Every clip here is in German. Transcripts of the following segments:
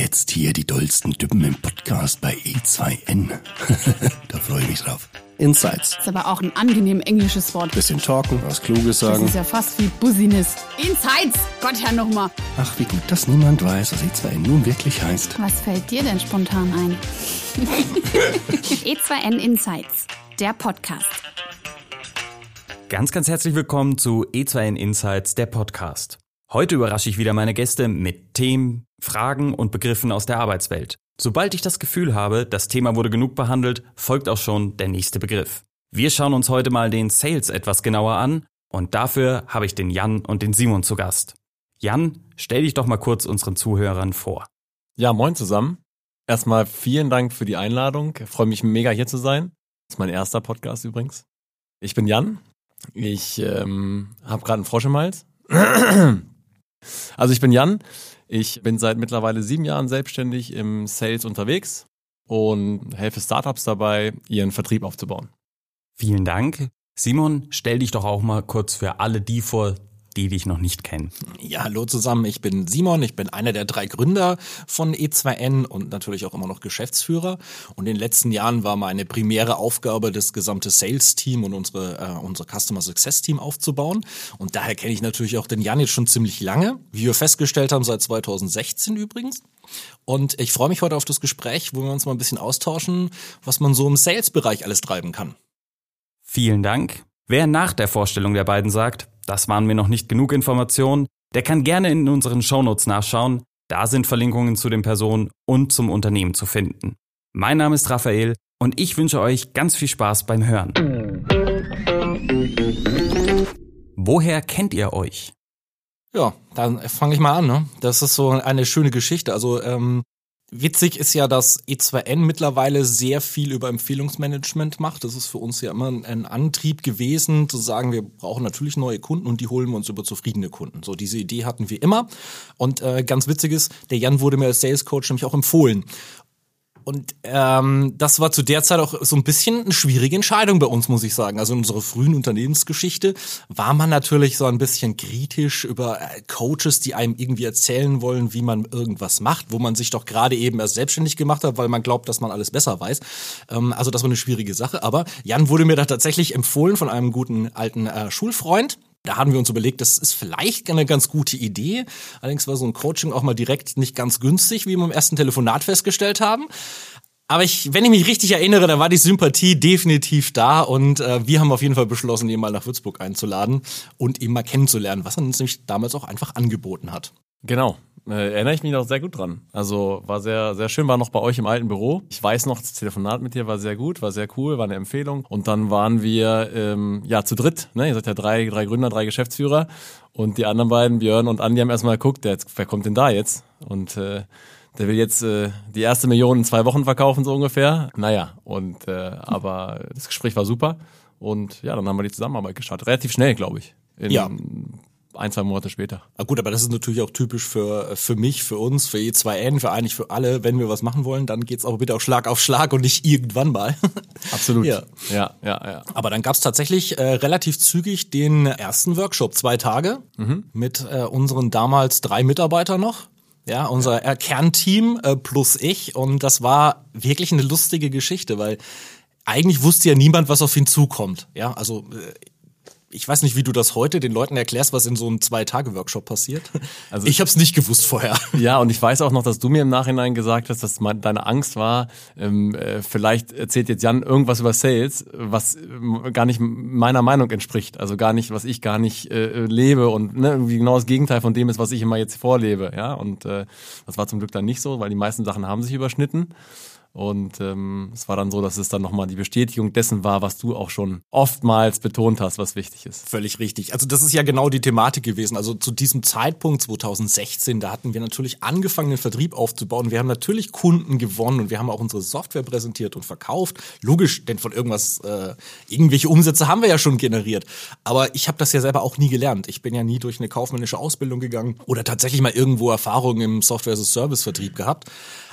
Jetzt hier die dollsten Düppen im Podcast bei E2N. da freue ich mich drauf. Insights. Ist aber auch ein angenehm englisches Wort. Bisschen talken, was Kluges Das sagen. ist ja fast wie Business. Insights! Gott, Herr nochmal. Ach, wie gut, dass niemand weiß, was E2N nun wirklich heißt. Was fällt dir denn spontan ein? E2N Insights, der Podcast. Ganz, ganz herzlich willkommen zu E2N Insights, der Podcast. Heute überrasche ich wieder meine Gäste mit Themen, Fragen und Begriffen aus der Arbeitswelt. Sobald ich das Gefühl habe, das Thema wurde genug behandelt, folgt auch schon der nächste Begriff. Wir schauen uns heute mal den Sales etwas genauer an und dafür habe ich den Jan und den Simon zu Gast. Jan, stell dich doch mal kurz unseren Zuhörern vor. Ja, moin zusammen. Erstmal vielen Dank für die Einladung. Ich freue mich mega hier zu sein. Das ist mein erster Podcast übrigens. Ich bin Jan. Ich ähm, habe gerade einen Frosch im Hals. Also ich bin Jan. Ich bin seit mittlerweile sieben Jahren selbstständig im Sales unterwegs und helfe Startups dabei, ihren Vertrieb aufzubauen. Vielen Dank. Simon, stell dich doch auch mal kurz für alle die vor, die dich noch nicht kennen. Ja, hallo zusammen, ich bin Simon, ich bin einer der drei Gründer von E2N und natürlich auch immer noch Geschäftsführer. Und in den letzten Jahren war meine primäre Aufgabe, das gesamte Sales-Team und unsere, äh, unser Customer Success-Team aufzubauen. Und daher kenne ich natürlich auch den Jan jetzt schon ziemlich lange, wie wir festgestellt haben, seit 2016 übrigens. Und ich freue mich heute auf das Gespräch, wo wir uns mal ein bisschen austauschen, was man so im Sales-Bereich alles treiben kann. Vielen Dank. Wer nach der Vorstellung der beiden sagt, das waren mir noch nicht genug Informationen, der kann gerne in unseren Shownotes nachschauen. Da sind Verlinkungen zu den Personen und zum Unternehmen zu finden. Mein Name ist Raphael und ich wünsche euch ganz viel Spaß beim Hören. Woher kennt ihr euch? Ja, dann fange ich mal an. Ne? Das ist so eine schöne Geschichte. Also ähm, witzig ist ja, dass E2N mittlerweile sehr viel über Empfehlungsmanagement macht. Das ist für uns ja immer ein Antrieb gewesen, zu sagen, wir brauchen natürlich neue Kunden und die holen wir uns über zufriedene Kunden. So diese Idee hatten wir immer. Und äh, ganz witzig ist, der Jan wurde mir als Sales Coach nämlich auch empfohlen. Und ähm, das war zu der Zeit auch so ein bisschen eine schwierige Entscheidung bei uns, muss ich sagen. Also in unserer frühen Unternehmensgeschichte war man natürlich so ein bisschen kritisch über äh, Coaches, die einem irgendwie erzählen wollen, wie man irgendwas macht, wo man sich doch gerade eben erst selbstständig gemacht hat, weil man glaubt, dass man alles besser weiß. Ähm, also das war eine schwierige Sache. Aber Jan wurde mir da tatsächlich empfohlen von einem guten alten äh, Schulfreund. Da haben wir uns überlegt, das ist vielleicht eine ganz gute Idee. Allerdings war so ein Coaching auch mal direkt nicht ganz günstig, wie wir im ersten Telefonat festgestellt haben. Aber ich, wenn ich mich richtig erinnere, da war die Sympathie definitiv da und äh, wir haben auf jeden Fall beschlossen, ihn mal nach Würzburg einzuladen und ihn mal kennenzulernen, was er uns nämlich damals auch einfach angeboten hat. Genau. Äh, erinnere ich mich noch sehr gut dran. Also war sehr, sehr schön, war noch bei euch im alten Büro. Ich weiß noch, das Telefonat mit dir war sehr gut, war sehr cool, war eine Empfehlung. Und dann waren wir ähm, ja zu dritt. Ne? Ihr seid ja drei, drei Gründer, drei Geschäftsführer. Und die anderen beiden, Björn und Andi, haben erstmal geguckt, der, wer kommt denn da jetzt? Und äh, der will jetzt äh, die erste Million in zwei Wochen verkaufen, so ungefähr. Naja, und äh, aber das Gespräch war super. Und ja, dann haben wir die Zusammenarbeit gestartet. Relativ schnell, glaube ich. In Ja. Ein, zwei Monate später. Ah, gut, aber das ist natürlich auch typisch für, für mich, für uns, für E2N, für eigentlich für alle. Wenn wir was machen wollen, dann geht's auch bitte auch Schlag auf Schlag und nicht irgendwann mal. Absolut. Ja. ja, ja. ja. Aber dann gab's tatsächlich äh, relativ zügig den ersten Workshop, zwei Tage, mit äh, unseren damals drei Mitarbeitern noch. Ja, unser äh, Kernteam äh, plus ich. Und das war wirklich eine lustige Geschichte, weil eigentlich wusste ja niemand, was auf ihn zukommt. Ja, also äh, ich weiß nicht, wie du das heute den Leuten erklärst, was in so einem Zwei-Tage-Workshop passiert. Also ich habe es nicht gewusst vorher. Ja, und ich weiß auch noch, dass du mir im Nachhinein gesagt hast, dass deine Angst war, ähm, äh, vielleicht erzählt jetzt Jan irgendwas über Sales, was ähm, gar nicht meiner Meinung entspricht. Also gar nicht, was ich gar nicht äh, lebe und ne, irgendwie genau das Gegenteil von dem ist, was ich immer jetzt vorlebe. Ja, und äh, das war zum Glück dann nicht so, weil die meisten Sachen haben sich überschnitten. Und ähm, es war dann so, dass es dann nochmal die Bestätigung dessen war, was du auch schon oftmals betont hast, was wichtig ist. Völlig richtig. Also das ist ja genau die Thematik gewesen. Also zu diesem Zeitpunkt 2016, da hatten wir natürlich angefangen, den Vertrieb aufzubauen. Wir haben natürlich Kunden gewonnen und wir haben auch unsere Software präsentiert und verkauft. Logisch, denn von irgendwas, äh, irgendwelche Umsätze haben wir ja schon generiert. Aber ich habe das ja selber auch nie gelernt. Ich bin ja nie durch eine kaufmännische Ausbildung gegangen oder tatsächlich mal irgendwo Erfahrungen im Software-as-a-Service-Vertrieb gehabt.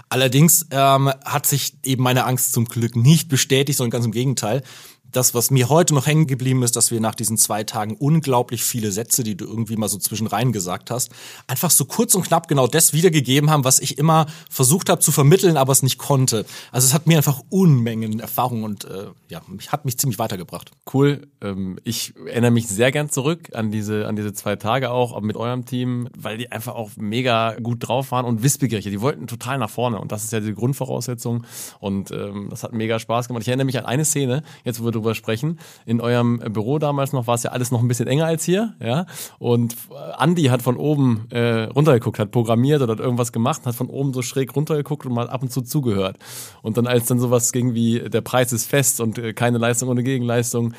Allerdings ähm, hat sich eben meine Angst zum Glück nicht bestätigt, sondern ganz im Gegenteil. Das, was mir heute noch hängen geblieben ist, dass wir nach diesen zwei Tagen unglaublich viele Sätze, die du irgendwie mal so zwischen gesagt hast, einfach so kurz und knapp genau das wiedergegeben haben, was ich immer versucht habe zu vermitteln, aber es nicht konnte. Also es hat mir einfach Unmengen Erfahrung und äh, ja, hat mich ziemlich weitergebracht. Cool. Ähm, ich erinnere mich sehr gern zurück an diese, an diese zwei Tage auch mit eurem Team, weil die einfach auch mega gut drauf waren und wissbegierig. Die wollten total nach vorne und das ist ja die Grundvoraussetzung und ähm, das hat mega Spaß gemacht. Ich erinnere mich an eine Szene, jetzt wo wir drüber sprechen. In eurem Büro damals noch war es ja alles noch ein bisschen enger als hier, ja. Und Andy hat von oben äh, runtergeguckt, hat programmiert oder hat irgendwas gemacht, hat von oben so schräg runtergeguckt und mal ab und zu zugehört. Und dann als dann sowas ging wie der Preis ist fest und äh, keine Leistung ohne Gegenleistung,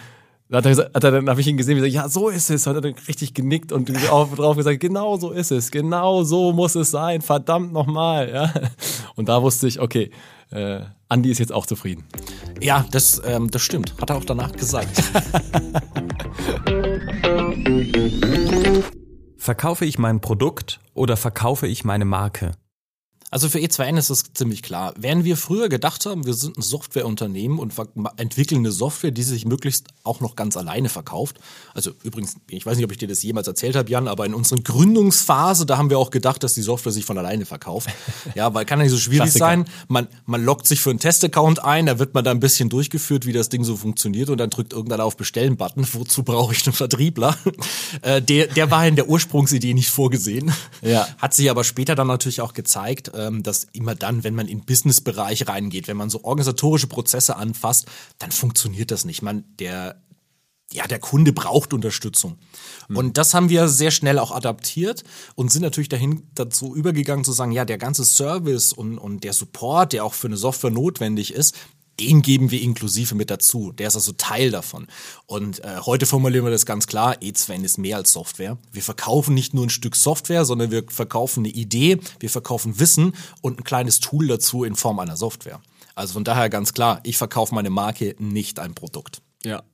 hat er, gesagt, hat er dann habe ich ihn gesehen, wie gesagt, ja, so ist es. Hat er dann richtig genickt und auch drauf gesagt, genau so ist es, genau so muss es sein, verdammt nochmal. Ja. Und da wusste ich, okay, äh, Andi ist jetzt auch zufrieden. Ja, das, ähm, das stimmt. Hat er auch danach gesagt. Verkaufe ich mein Produkt oder verkaufe ich meine Marke? Also für E2N ist es ziemlich klar. Während wir früher gedacht haben, wir sind ein Softwareunternehmen und entwickeln eine Software, die sich möglichst auch noch ganz alleine verkauft. Also übrigens, ich weiß nicht, ob ich dir das jemals erzählt habe, Jan, aber in unserer Gründungsphase, da haben wir auch gedacht, dass die Software sich von alleine verkauft. Ja, weil kann ja nicht so schwierig Klassiker. sein. Man, man loggt sich für einen Testaccount ein, da wird man da ein bisschen durchgeführt, wie das Ding so funktioniert und dann drückt irgendeiner auf Bestellen-Button. Wozu brauche ich einen Vertriebler? Äh, der, der war in der Ursprungsidee nicht vorgesehen. Ja. Hat sich aber später dann natürlich auch gezeigt, ähm, dass immer dann, wenn man in Businessbereich reingeht, wenn man so organisatorische Prozesse anfasst, dann funktioniert das nicht. Man, der ja, der Kunde braucht Unterstützung. Mhm. Und das haben wir sehr schnell auch adaptiert und sind natürlich dahin dazu übergegangen zu sagen, ja, der ganze Service und, und der Support, der auch für eine Software notwendig ist, den geben wir inklusive mit dazu. Der ist also Teil davon. Und äh, heute formulieren wir das ganz klar, E2N ist mehr als Software. Wir verkaufen nicht nur ein Stück Software, sondern wir verkaufen eine Idee, wir verkaufen Wissen und ein kleines Tool dazu in Form einer Software. Also von daher ganz klar, ich verkaufe meine Marke, nicht ein Produkt. Ja,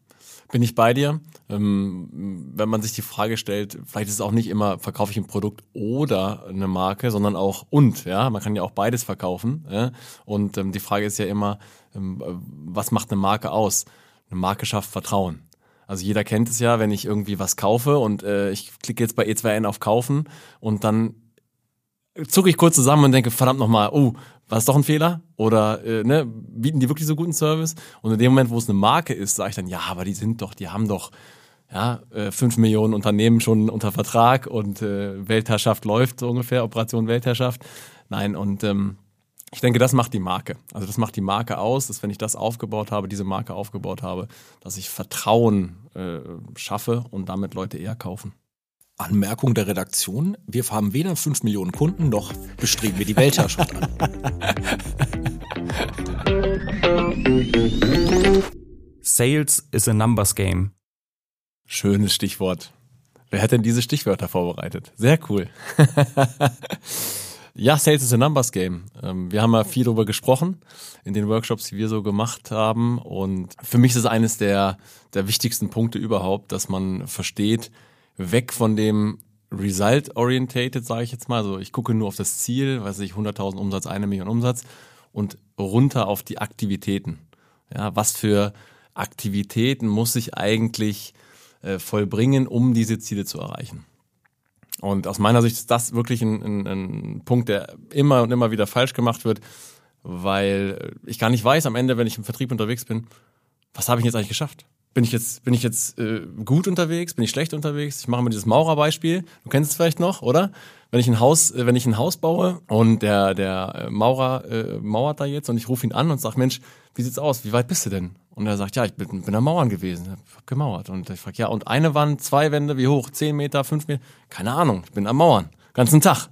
bin ich bei dir. Ähm, wenn man sich die Frage stellt, vielleicht ist es auch nicht immer, verkaufe ich ein Produkt oder eine Marke, sondern auch und, ja. Man kann ja auch beides verkaufen. Ja? Und ähm, die Frage ist ja immer, was macht eine Marke aus? Eine Marke schafft Vertrauen. Also jeder kennt es ja, wenn ich irgendwie was kaufe und äh, ich klicke jetzt bei E2N auf Kaufen und dann zucke ich kurz zusammen und denke, verdammt nochmal, oh, war es doch ein Fehler? Oder äh, ne, bieten die wirklich so guten Service? Und in dem Moment, wo es eine Marke ist, sage ich dann, ja, aber die sind doch, die haben doch ja, äh, fünf Millionen Unternehmen schon unter Vertrag und äh, Weltherrschaft läuft so ungefähr, Operation Weltherrschaft. Nein, und ähm, ich denke, das macht die Marke. Also das macht die Marke aus, dass wenn ich das aufgebaut habe, diese Marke aufgebaut habe, dass ich Vertrauen äh, schaffe und damit Leute eher kaufen. Anmerkung der Redaktion, wir haben weder 5 Millionen Kunden noch bestreben wir die Weltherrschaft an. Sales is a numbers game. Schönes Stichwort. Wer hat denn diese Stichwörter vorbereitet? Sehr cool. Ja, Sales is a Numbers Game. Ähm, wir haben ja viel darüber gesprochen in den Workshops, die wir so gemacht haben. Und für mich ist es eines der, der wichtigsten Punkte überhaupt, dass man versteht, weg von dem Result-orientated, sage ich jetzt mal. Also ich gucke nur auf das Ziel, weiß ich, 100.000 Umsatz, eine Million Umsatz und runter auf die Aktivitäten. Ja, was für Aktivitäten muss ich eigentlich äh, vollbringen, um diese Ziele zu erreichen? Und aus meiner Sicht ist das wirklich ein, ein, ein Punkt, der immer und immer wieder falsch gemacht wird, weil ich gar nicht weiß am Ende, wenn ich im Vertrieb unterwegs bin, was habe ich jetzt eigentlich geschafft? Bin ich jetzt, bin ich jetzt äh, gut unterwegs? Bin ich schlecht unterwegs? Ich mache mal dieses Maurerbeispiel. Du kennst es vielleicht noch, oder? Wenn ich ein Haus, äh, wenn ich ein Haus baue und der der äh, Maurer äh, mauert da jetzt und ich rufe ihn an und sage, Mensch, wie sieht's aus? Wie weit bist du denn? Und er sagt, ja, ich bin, bin am Mauern gewesen, hab gemauert. Und ich frage, ja, und eine Wand, zwei Wände, wie hoch? Zehn Meter, fünf Meter? Keine Ahnung, ich bin am Mauern. Ganzen Tag.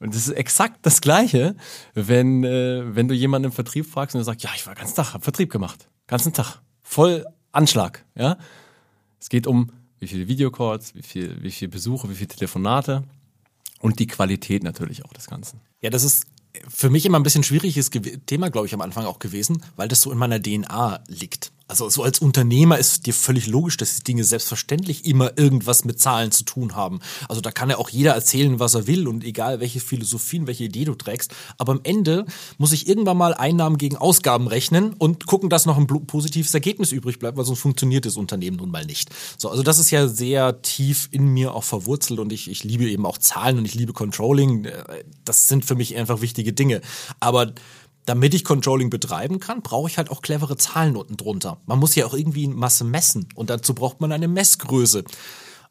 Und das ist exakt das Gleiche, wenn, äh, wenn du jemanden im Vertrieb fragst und er sagt, ja, ich war ganzen Tag, hab Vertrieb gemacht. Ganzen Tag. Voll Anschlag, ja. Es geht um, wie viele Videocalls, wie viel, wie viel Besuche, wie viele Telefonate und die Qualität natürlich auch des Ganzen. Ja, das ist für mich immer ein bisschen schwieriges Thema, glaube ich, am Anfang auch gewesen, weil das so in meiner DNA liegt. Also so als Unternehmer ist dir völlig logisch, dass die Dinge selbstverständlich immer irgendwas mit Zahlen zu tun haben. Also da kann ja auch jeder erzählen, was er will und egal welche Philosophien, welche Idee du trägst. Aber am Ende muss ich irgendwann mal Einnahmen gegen Ausgaben rechnen und gucken, dass noch ein positives Ergebnis übrig bleibt, weil sonst funktioniert das Unternehmen nun mal nicht. So, also das ist ja sehr tief in mir auch verwurzelt und ich, ich liebe eben auch Zahlen und ich liebe Controlling. Das sind für mich einfach wichtige Dinge. Aber damit ich Controlling betreiben kann, brauche ich halt auch clevere Zahlen unten drunter. Man muss ja auch irgendwie Masse messen und dazu braucht man eine Messgröße.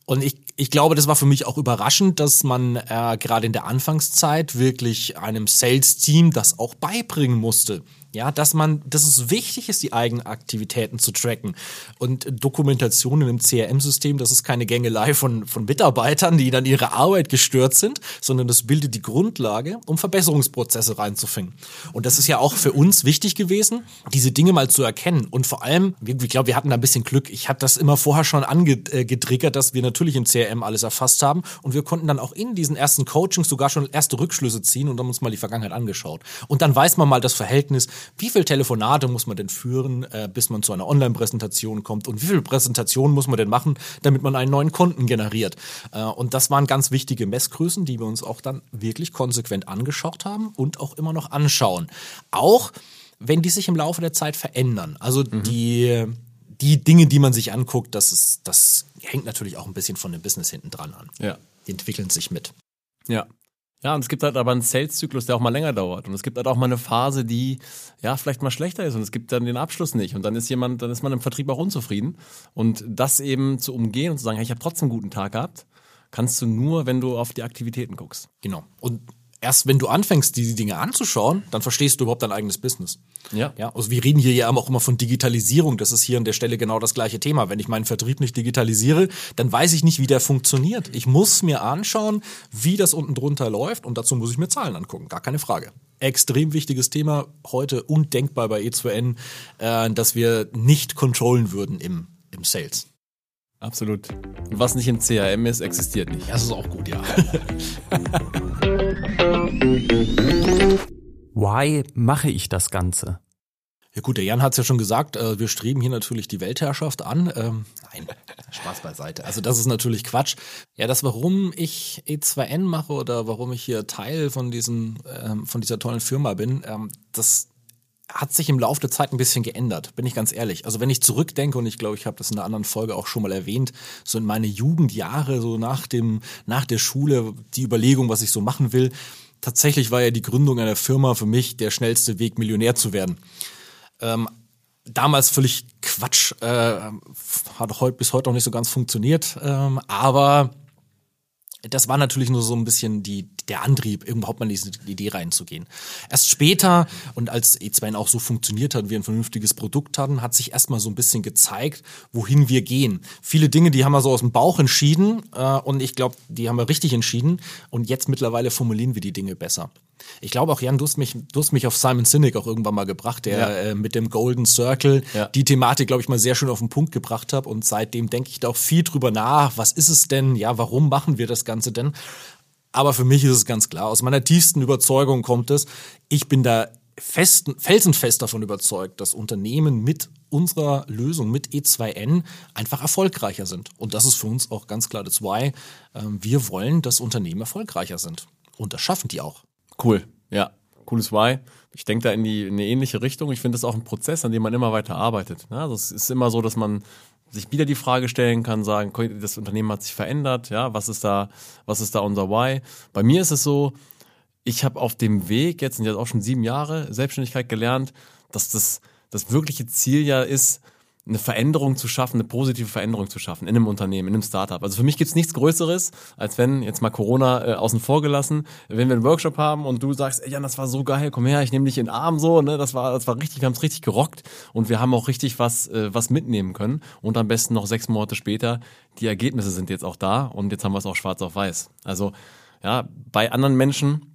Und ich, ich glaube, das war für mich auch überraschend, dass man äh, gerade in der Anfangszeit wirklich einem Sales-Team das auch beibringen musste. Ja, dass man, dass es wichtig ist, die eigenen Aktivitäten zu tracken. Und Dokumentationen im CRM-System, das ist keine Gängelei von, von Mitarbeitern, die dann ihre Arbeit gestört sind, sondern das bildet die Grundlage, um Verbesserungsprozesse reinzufinden. Und das ist ja auch für uns wichtig gewesen, diese Dinge mal zu erkennen. Und vor allem, ich glaube, wir hatten da ein bisschen Glück. Ich hatte das immer vorher schon angetriggert, dass wir natürlich im CRM alles erfasst haben. Und wir konnten dann auch in diesen ersten Coachings sogar schon erste Rückschlüsse ziehen und haben uns mal die Vergangenheit angeschaut. Und dann weiß man mal das Verhältnis wie viel Telefonate muss man denn führen, äh, bis man zu einer Online-Präsentation kommt und wie viel Präsentationen muss man denn machen, damit man einen neuen Kunden generiert. Äh, und das waren ganz wichtige Messgrößen, die wir uns auch dann wirklich konsequent angeschaut haben und auch immer noch anschauen. Auch wenn die sich im Laufe der Zeit verändern. Also mhm. die die Dinge, die man sich anguckt, das ist, das hängt natürlich auch ein bisschen von dem Business hinten dran an. Ja. Die entwickeln sich mit. Ja. Ja, und es gibt halt aber einen Sales-Zyklus, der auch mal länger dauert. Und es gibt halt auch mal eine Phase, die ja vielleicht mal schlechter ist und es gibt dann den Abschluss nicht. Und dann ist jemand, dann ist man im Vertrieb auch unzufrieden. Und das eben zu umgehen und zu sagen, hey, ich habe trotzdem einen guten Tag gehabt, kannst du nur, wenn du auf die Aktivitäten guckst. Genau. Und erst wenn du anfängst, diese Dinge anzuschauen, dann verstehst du überhaupt dein eigenes Business. Ja. ja. Also wir reden hier ja auch immer von Digitalisierung. Das ist hier an der Stelle genau das gleiche Thema. Wenn ich meinen Vertrieb nicht digitalisiere, dann weiß ich nicht, wie der funktioniert. Ich muss mir anschauen, wie das unten drunter läuft und dazu muss ich mir Zahlen angucken. Gar keine Frage. Extrem wichtiges Thema heute undenkbar bei E2N, äh, dass wir nicht controllen würden im, im Sales. Absolut. Was nicht im CRM ist, existiert nicht. Das ist auch gut, ja. Why mache ich das Ganze? Ja gut, der Jan hat es ja schon gesagt, äh, wir streben hier natürlich die Weltherrschaft an. Ähm, nein, Spaß beiseite. Also das ist natürlich Quatsch. Ja, das, warum ich E2N mache oder warum ich hier Teil von, diesen, ähm, von dieser tollen Firma bin, ähm, das hat sich im Laufe der Zeit ein bisschen geändert, bin ich ganz ehrlich. Also wenn ich zurückdenke, und ich glaube, ich habe das in einer anderen Folge auch schon mal erwähnt, so in meine Jugendjahre, so nach dem, nach der Schule, die Überlegung, was ich so machen will, tatsächlich war ja die Gründung einer Firma für mich der schnellste Weg, Millionär zu werden. Ähm, damals völlig Quatsch, äh, hat heute bis heute noch nicht so ganz funktioniert, ähm, aber das war natürlich nur so ein bisschen die, der Antrieb, überhaupt mal in diese Idee reinzugehen. Erst später und als E2N auch so funktioniert hat, wir ein vernünftiges Produkt hatten, hat sich erstmal so ein bisschen gezeigt, wohin wir gehen. Viele Dinge, die haben wir so aus dem Bauch entschieden äh, und ich glaube, die haben wir richtig entschieden und jetzt mittlerweile formulieren wir die Dinge besser. Ich glaube auch, Jan, du hast mich, du hast mich auf Simon Sinek auch irgendwann mal gebracht, der ja. äh, mit dem Golden Circle ja. die Thematik, glaube ich, mal sehr schön auf den Punkt gebracht hat. Und seitdem denke ich da auch viel drüber nach. Was ist es denn? Ja, warum machen wir das Ganze denn? Aber für mich ist es ganz klar, aus meiner tiefsten Überzeugung kommt es, ich bin da fest, felsenfest davon überzeugt, dass Unternehmen mit unserer Lösung, mit E2N, einfach erfolgreicher sind. Und das ist für uns auch ganz klar das Why. Ähm, wir wollen, dass Unternehmen erfolgreicher sind. Und das schaffen die auch. Cool, ja. Cooles Why. Ich denke da in, die, in eine ähnliche Richtung. Ich finde das auch ein Prozess, an dem man immer weiter arbeitet. Ja, also es ist immer so, dass man sich wieder die Frage stellen kann, sagen, das Unternehmen hat sich verändert, ja, was ist da, was ist da unser Why? Bei mir ist es so, ich habe auf dem Weg, jetzt sind jetzt auch schon sieben Jahre Selbstständigkeit gelernt, dass das, das wirkliche Ziel ja ist, eine Veränderung zu schaffen, eine positive Veränderung zu schaffen in einem Unternehmen, in einem Startup. Also für mich gibt's nichts Größeres, als wenn, jetzt mal Corona äh, außen vor gelassen, wenn wir einen Workshop haben und du sagst, ey Jan, das war so geil, komm her, ich nehme dich in den Arm so, ne, das war, das war richtig, wir haben's richtig gerockt und wir haben auch richtig was, äh, was mitnehmen können und am besten noch sechs Monate später, die Ergebnisse sind jetzt auch da und jetzt haben wir es auch schwarz auf weiß. Also ja, bei anderen Menschen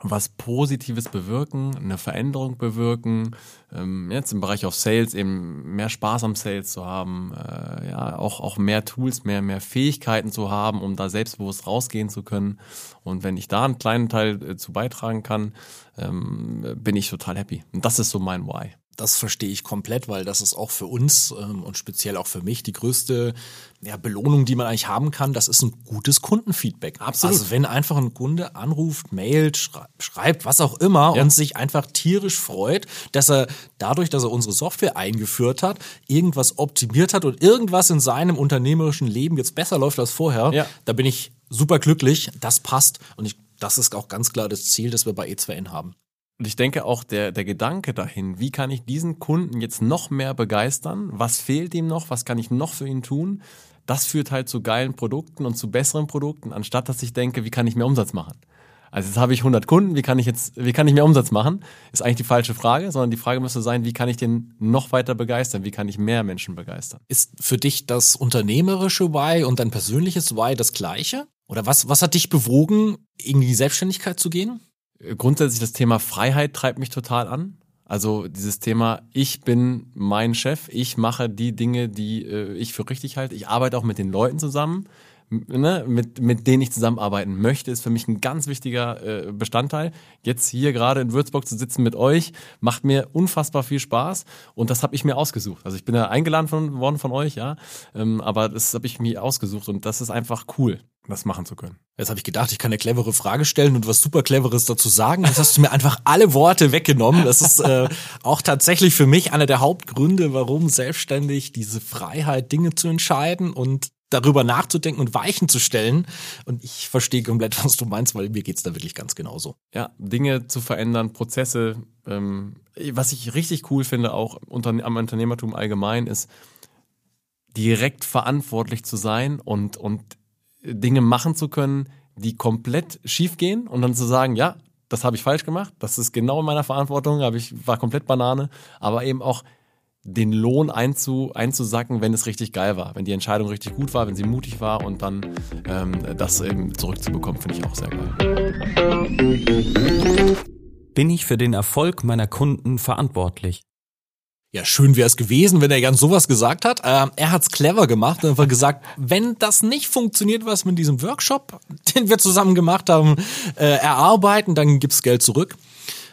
was Positives bewirken, eine Veränderung bewirken, ähm, jetzt im Bereich auf Sales eben mehr Spaß am Sales zu haben, äh, ja, auch, auch mehr Tools, mehr, mehr Fähigkeiten zu haben, um da selbstbewusst rausgehen zu können. Und wenn ich da einen kleinen Teil äh, zu beitragen kann, ähm, bin ich total happy. Und das ist so mein Why. Das verstehe ich komplett, weil das ist auch für uns ähm, und speziell auch für mich die größte ja, Belohnung, die man eigentlich haben kann. Das ist ein gutes Kundenfeedback. Absolut. Also wenn einfach ein Kunde anruft, mailt, schreibt, was auch immer ja. und sich einfach tierisch freut, dass er dadurch, dass er unsere Software eingeführt hat, irgendwas optimiert hat und irgendwas in seinem unternehmerischen Leben jetzt besser läuft als vorher, ja. da bin ich super glücklich. Das passt und ich, das ist auch ganz klar das Ziel, das wir bei E2N haben. Und ich denke auch der, der Gedanke dahin, wie kann ich diesen Kunden jetzt noch mehr begeistern? Was fehlt ihm noch? Was kann ich noch für ihn tun? Das führt halt zu geilen Produkten und zu besseren Produkten, anstatt dass ich denke, wie kann ich mehr Umsatz machen? Also jetzt habe ich 100 Kunden, wie kann ich jetzt, wie kann ich mehr Umsatz machen? Ist eigentlich die falsche Frage, sondern die Frage müsste sein, wie kann ich den noch weiter begeistern? Wie kann ich mehr Menschen begeistern? Ist für dich das unternehmerische Why und dein persönliches Why das gleiche? Oder was, was hat dich bewogen, in die Selbstständigkeit zu gehen? Grundsätzlich das Thema Freiheit treibt mich total an. Also dieses Thema, ich bin mein Chef, ich mache die Dinge, die äh, ich für richtig halte. Ich arbeite auch mit den Leuten zusammen, ne, mit, mit denen ich zusammenarbeiten möchte, ist für mich ein ganz wichtiger äh, Bestandteil. Jetzt hier gerade in Würzburg zu sitzen mit euch, macht mir unfassbar viel Spaß und das habe ich mir ausgesucht. Also ich bin ja eingeladen von, worden von euch, ja, ähm, aber das habe ich mir ausgesucht und das ist einfach cool das machen zu können. Jetzt habe ich gedacht, ich kann eine clevere Frage stellen und was super cleveres dazu sagen. Jetzt hast du mir einfach alle Worte weggenommen. Das ist äh, auch tatsächlich für mich einer der Hauptgründe, warum selbstständig diese Freiheit, Dinge zu entscheiden und darüber nachzudenken und Weichen zu stellen. Und ich verstehe komplett, was du meinst, weil mir geht's da wirklich ganz genauso. Ja, Dinge zu verändern, Prozesse. Ähm, was ich richtig cool finde, auch am Unternehmertum allgemein, ist direkt verantwortlich zu sein und, und Dinge machen zu können, die komplett schief gehen und dann zu sagen, ja, das habe ich falsch gemacht, das ist genau in meiner Verantwortung, habe ich war komplett Banane, aber eben auch den Lohn einzu, einzusacken, wenn es richtig geil war, wenn die Entscheidung richtig gut war, wenn sie mutig war und dann ähm, das eben zurückzubekommen, finde ich auch sehr geil. Bin ich für den Erfolg meiner Kunden verantwortlich? Ja, schön wäre es gewesen, wenn er Jan sowas gesagt hat. Ähm, er hat's clever gemacht und einfach gesagt, wenn das nicht funktioniert, was mit diesem Workshop, den wir zusammen gemacht haben, äh, erarbeiten, dann gibt's Geld zurück.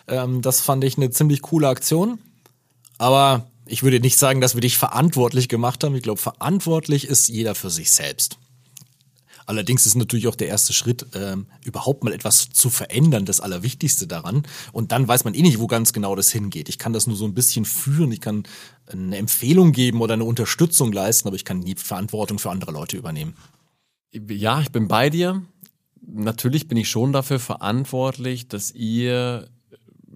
Ähm, das fand ich eine ziemlich coole Aktion. Aber ich würde nicht sagen, dass wir dich verantwortlich gemacht haben. Ich glaube, verantwortlich ist jeder für sich selbst. Allerdings ist natürlich auch der erste Schritt, ähm, überhaupt mal etwas zu verändern, das Allerwichtigste daran. Und dann weiß man eh nicht, wo ganz genau das hingeht. Ich kann das nur so ein bisschen führen, ich kann eine Empfehlung geben oder eine Unterstützung leisten, aber ich kann nie Verantwortung für andere Leute übernehmen. Ja, ich bin bei dir. Natürlich bin ich schon dafür verantwortlich, dass ihr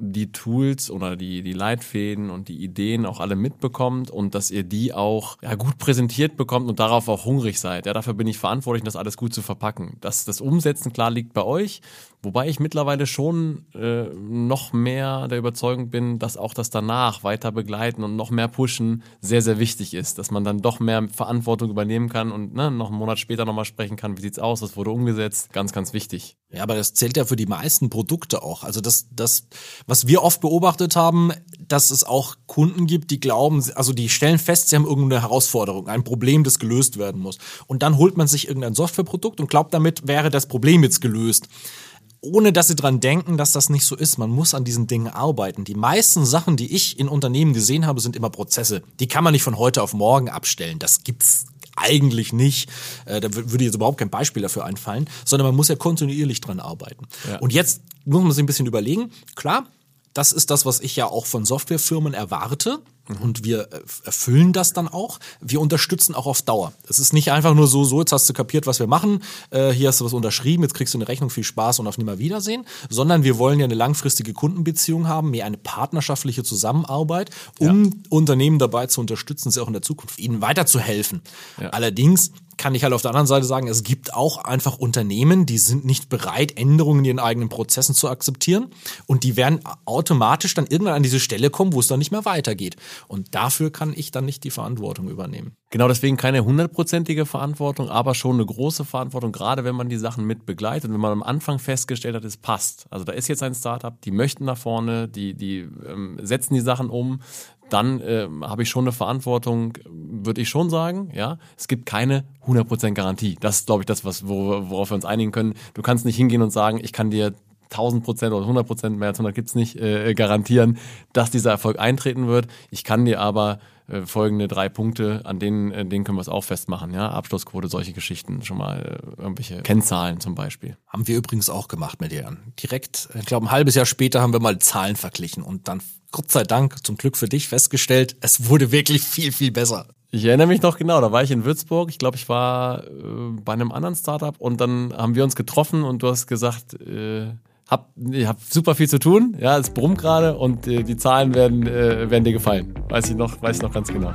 die Tools oder die, die Leitfäden und die Ideen auch alle mitbekommt und dass ihr die auch ja, gut präsentiert bekommt und darauf auch hungrig seid. Ja, dafür bin ich verantwortlich, das alles gut zu verpacken. Das, das Umsetzen, klar, liegt bei euch. Wobei ich mittlerweile schon äh, noch mehr der Überzeugung bin, dass auch das danach weiter begleiten und noch mehr pushen sehr, sehr wichtig ist. Dass man dann doch mehr Verantwortung übernehmen kann und ne, noch einen Monat später nochmal sprechen kann, wie sieht's aus, was wurde umgesetzt. Ganz, ganz wichtig. Ja, aber das zählt ja für die meisten Produkte auch. Also das, das, was wir oft beobachtet haben, dass es auch Kunden gibt, die glauben, also die stellen fest, sie haben irgendeine Herausforderung, ein Problem, das gelöst werden muss. Und dann holt man sich irgendein Softwareprodukt und glaubt, damit wäre das Problem jetzt gelöst ohne dass sie dran denken, dass das nicht so ist. Man muss an diesen Dingen arbeiten. Die meisten Sachen, die ich in Unternehmen gesehen habe, sind immer Prozesse. Die kann man nicht von heute auf morgen abstellen. Das gibt's eigentlich nicht. Äh, da würde jetzt überhaupt kein Beispiel dafür einfallen, sondern man muss ja kontinuierlich dran arbeiten. Ja. Und jetzt muss man sich ein bisschen überlegen. Klar, das ist das, was ich ja auch von Softwarefirmen erwarte. Und wir erfüllen das dann auch. Wir unterstützen auch auf Dauer. Es ist nicht einfach nur so, so, jetzt hast du kapiert, was wir machen, äh, hier hast du was unterschrieben, jetzt kriegst du eine Rechnung, viel Spaß und auf Nimmerwiedersehen, sondern wir wollen ja eine langfristige Kundenbeziehung haben, mehr eine partnerschaftliche Zusammenarbeit, um ja. Unternehmen dabei zu unterstützen, sie auch in der Zukunft ihnen weiterzuhelfen. Ja. Allerdings kann ich halt auf der anderen Seite sagen, es gibt auch einfach Unternehmen, die sind nicht bereit, Änderungen in ihren eigenen Prozessen zu akzeptieren und die werden automatisch dann irgendwann an diese Stelle kommen, wo es dann nicht mehr weitergeht. Und dafür kann ich dann nicht die Verantwortung übernehmen. Genau deswegen keine hundertprozentige Verantwortung, aber schon eine große Verantwortung, gerade wenn man die Sachen mit begleitet und wenn man am Anfang festgestellt hat, es passt. Also da ist jetzt ein Startup, die möchten nach vorne, die, die ähm, setzen die Sachen um, dann äh, habe ich schon eine Verantwortung, würde ich schon sagen. Ja, es gibt keine 100% Garantie. Das ist, glaube ich, das, was, worauf wir uns einigen können. Du kannst nicht hingehen und sagen, ich kann dir 1000 Prozent oder 100 Prozent, mehr als 100 gibt's nicht, äh, garantieren, dass dieser Erfolg eintreten wird. Ich kann dir aber äh, folgende drei Punkte, an denen, äh, denen können wir es auch festmachen. Ja? Abschlussquote, solche Geschichten, schon mal äh, irgendwelche Kennzahlen zum Beispiel. Haben wir übrigens auch gemacht mit dir. Direkt, ich glaube, ein halbes Jahr später haben wir mal Zahlen verglichen und dann, Gott sei Dank, zum Glück für dich festgestellt, es wurde wirklich viel, viel besser. Ich erinnere mich noch genau, da war ich in Würzburg. Ich glaube, ich war äh, bei einem anderen Startup und dann haben wir uns getroffen und du hast gesagt, äh, hab, ich hab super viel zu tun, ja, es brummt gerade und äh, die Zahlen werden, äh, werden dir gefallen. Weiß ich noch, weiß ich noch ganz genau.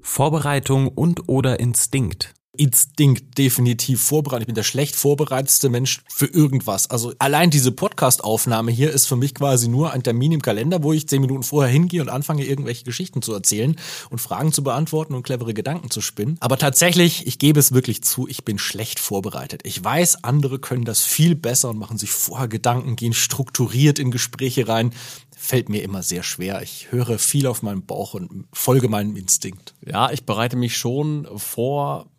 Vorbereitung und oder Instinkt. Instinkt definitiv vorbereitet. Ich bin der schlecht vorbereitetste Mensch für irgendwas. Also allein diese Podcast-Aufnahme hier ist für mich quasi nur ein Termin im Kalender, wo ich zehn Minuten vorher hingehe und anfange, irgendwelche Geschichten zu erzählen und Fragen zu beantworten und clevere Gedanken zu spinnen. Aber tatsächlich, ich gebe es wirklich zu, ich bin schlecht vorbereitet. Ich weiß, andere können das viel besser und machen sich vorher Gedanken, gehen strukturiert in Gespräche rein fällt mir immer sehr schwer. Ich höre viel auf meinen Bauch und folge meinem Instinkt. Ja, ich bereite mich schon vor,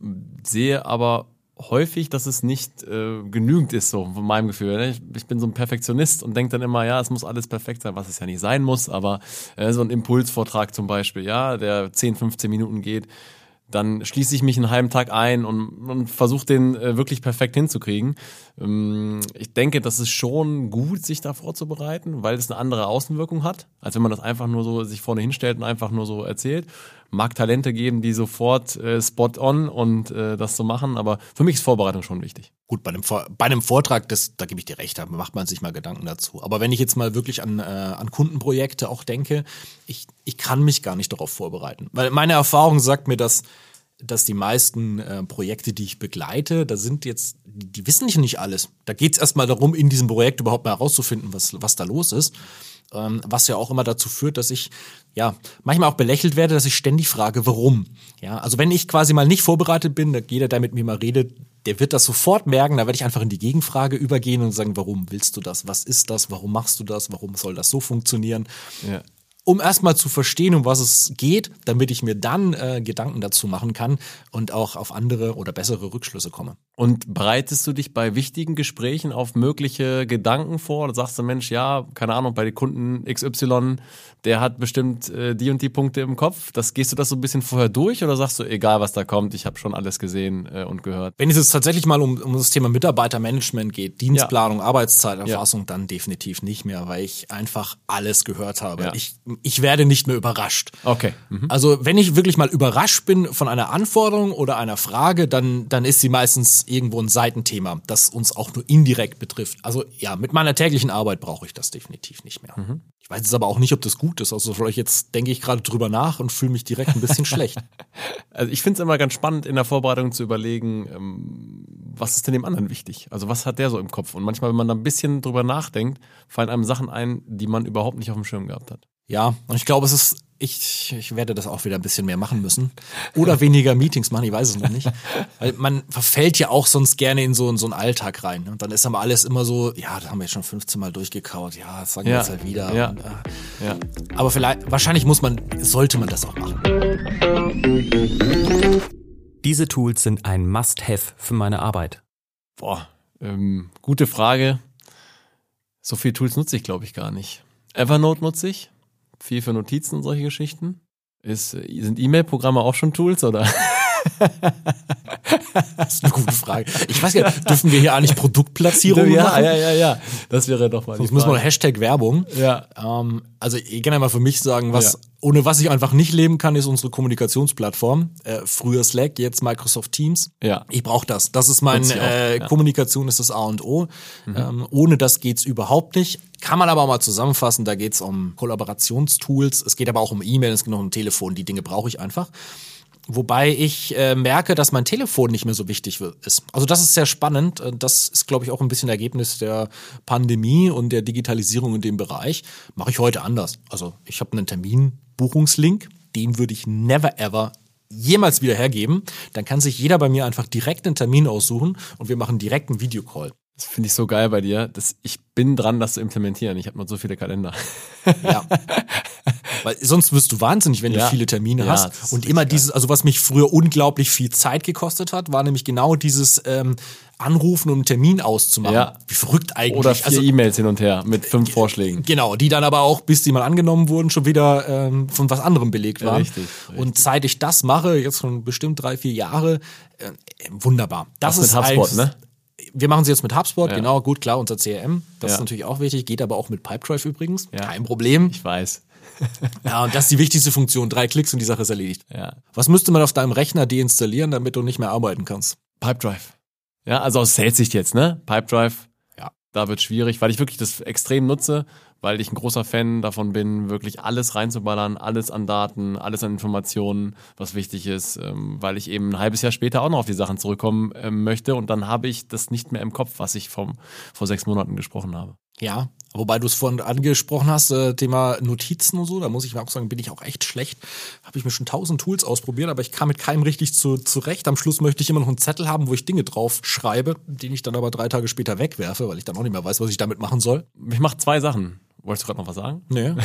sehe aber häufig, dass es nicht äh, genügend ist, so von meinem Gefühl. Ne? Ich, ich bin so ein Perfektionist und denke dann immer, ja, es muss alles perfekt sein, was es ja nicht sein muss, aber äh, so ein Impulsvortrag zum Beispiel, ja, der 10, 15 Minuten geht, dann schließe ich mich einen halben Tag ein und, und versuche den äh, wirklich perfekt hinzukriegen. Ähm, ich denke, das ist schon gut, sich da vorzubereiten, weil es eine andere Außenwirkung hat, als wenn man das einfach nur so sich vorne hinstellt und einfach nur so erzählt. Mag Talente geben, die sofort äh, spot on und äh, das so machen, aber für mich ist Vorbereitung schon wichtig. Gut, bei einem, bei einem Vortrag, das, da gebe ich dir recht, da macht man sich mal Gedanken dazu. Aber wenn ich jetzt mal wirklich an, äh, an Kundenprojekte auch denke, ich, ich kann mich gar nicht darauf vorbereiten. Weil meine Erfahrung sagt mir, dass dass die meisten äh, Projekte, die ich begleite, da sind jetzt, die wissen nicht, nicht alles. Da geht es erstmal darum, in diesem Projekt überhaupt mal herauszufinden, was, was da los ist. Ähm, was ja auch immer dazu führt, dass ich ja manchmal auch belächelt werde, dass ich ständig frage, warum. Ja, also wenn ich quasi mal nicht vorbereitet bin, jeder, der mit mir mal redet, der wird das sofort merken. Da werde ich einfach in die Gegenfrage übergehen und sagen, warum willst du das? Was ist das? Warum machst du das? Warum soll das so funktionieren? Ja um erstmal zu verstehen, um was es geht, damit ich mir dann äh, Gedanken dazu machen kann und auch auf andere oder bessere Rückschlüsse komme. Und bereitest du dich bei wichtigen Gesprächen auf mögliche Gedanken vor? Oder sagst du, Mensch, ja, keine Ahnung, bei den Kunden XY, der hat bestimmt äh, die und die Punkte im Kopf. Das gehst du das so ein bisschen vorher durch oder sagst du, egal was da kommt, ich habe schon alles gesehen äh, und gehört? Wenn es jetzt tatsächlich mal um, um das Thema Mitarbeitermanagement geht, Dienstplanung, ja. Arbeitszeiterfassung, ja. dann definitiv nicht mehr, weil ich einfach alles gehört habe. Ja. Ich, ich werde nicht mehr überrascht. Okay. Mhm. Also wenn ich wirklich mal überrascht bin von einer Anforderung oder einer Frage, dann, dann ist sie meistens irgendwo ein Seitenthema, das uns auch nur indirekt betrifft. Also ja, mit meiner täglichen Arbeit brauche ich das definitiv nicht mehr. Mhm. Ich weiß jetzt aber auch nicht, ob das gut ist. Also vielleicht jetzt denke ich gerade drüber nach und fühle mich direkt ein bisschen schlecht. Also ich finde es immer ganz spannend, in der Vorbereitung zu überlegen, ähm, was ist denn dem anderen wichtig? Also was hat der so im Kopf? Und manchmal, wenn man da ein bisschen drüber nachdenkt, fallen einem Sachen ein, die man überhaupt nicht auf dem Schirm gehabt hat. Ja, und ich glaube, es ist, ich, ich werde das auch wieder ein bisschen mehr machen müssen. Oder weniger Meetings machen, ich weiß es noch nicht. Weil man verfällt ja auch sonst gerne in so, in so einen Alltag rein. Und dann ist aber alles immer so, ja, da haben wir jetzt schon 15 Mal durchgekaut, ja, das sagen wir jetzt halt wieder. Ja. Und, äh, ja. Aber vielleicht, wahrscheinlich muss man, sollte man das auch machen. Diese Tools sind ein Must-Have für meine Arbeit. Boah, ähm, gute Frage. So viele Tools nutze ich, glaube ich, gar nicht. Evernote nutze ich viel für Notizen und solche Geschichten. Ist, sind E-Mail-Programme auch schon Tools oder? das ist eine gute Frage. Ich weiß ja, dürfen wir hier eigentlich Produktplatzierung ja, machen? Ja, ja, ja. Das wäre doch mal. Sonst müssen wir Hashtag Werbung. Ja. Ähm, also ich kann ja mal für mich sagen, was ja. ohne was ich einfach nicht leben kann, ist unsere Kommunikationsplattform. Äh, früher Slack, jetzt Microsoft Teams. Ja. Ich brauche das. Das ist mein äh, ja. Kommunikation ist das A und O. Mhm. Ähm, ohne das geht's überhaupt nicht. Kann man aber auch mal zusammenfassen. Da geht's um Kollaborationstools. Es geht aber auch um E-Mail, es geht noch um Telefon. Die Dinge brauche ich einfach. Wobei ich äh, merke, dass mein Telefon nicht mehr so wichtig ist. Also das ist sehr spannend. Äh, das ist, glaube ich, auch ein bisschen Ergebnis der Pandemie und der Digitalisierung in dem Bereich. Mache ich heute anders. Also ich habe einen Terminbuchungslink, den würde ich never ever jemals wieder hergeben. Dann kann sich jeder bei mir einfach direkt einen Termin aussuchen und wir machen direkt einen Videocall. Das finde ich so geil bei dir. dass ich bin dran, das zu implementieren. Ich habe noch so viele Kalender. Ja. Weil sonst wirst du wahnsinnig, wenn Ja. du viele Termine Ja, das hast. Und immer dieses, also was mich früher unglaublich viel Zeit gekostet hat, war nämlich genau dieses ähm, Anrufen und einen Termin auszumachen. Ja. Wie verrückt eigentlich. Oder vier also, E-Mails hin und her mit fünf Vorschlägen. Genau, die dann aber auch, bis die mal angenommen wurden, schon wieder ähm, von was anderem belegt waren. Richtig, Und seit ich das mache, jetzt schon bestimmt drei, vier Jahre, äh, wunderbar. Das Was mit ist HubSpot, eigentlich- ne? Wir machen sie jetzt mit HubSpot, Ja. genau, gut, klar, unser CRM. Das Ja. ist natürlich auch wichtig, geht aber auch mit Pipedrive übrigens. Ja. Kein Problem. Ich weiß. Ja, und das ist die wichtigste Funktion. Drei Klicks und die Sache ist erledigt. Ja. Was müsste man auf deinem Rechner deinstallieren, damit du nicht mehr arbeiten kannst? Pipedrive. Ja, also aus Sales-Sicht jetzt, ne? Pipedrive. Ja. Da wird schwierig, weil ich wirklich das extrem nutze, weil ich ein großer Fan davon bin, wirklich alles reinzuballern, alles an Daten, alles an Informationen, was wichtig ist, ähm, weil ich eben ein halbes Jahr später auch noch auf die Sachen zurückkommen ähm, möchte und dann habe ich das nicht mehr im Kopf, was ich vom, vor sechs Monaten gesprochen habe. Ja, wobei du es vorhin angesprochen hast, äh, Thema Notizen und so, da muss ich auch sagen, bin ich auch echt schlecht. Habe ich mir schon tausend Tools ausprobiert, aber ich kam mit keinem richtig zu, zurecht. Am Schluss möchte ich immer noch einen Zettel haben, wo ich Dinge drauf schreibe, den ich dann aber drei Tage später wegwerfe, weil ich dann auch nicht mehr weiß, was ich damit machen soll. Ich mache zwei Sachen. Wolltest du gerade noch was sagen? Nee.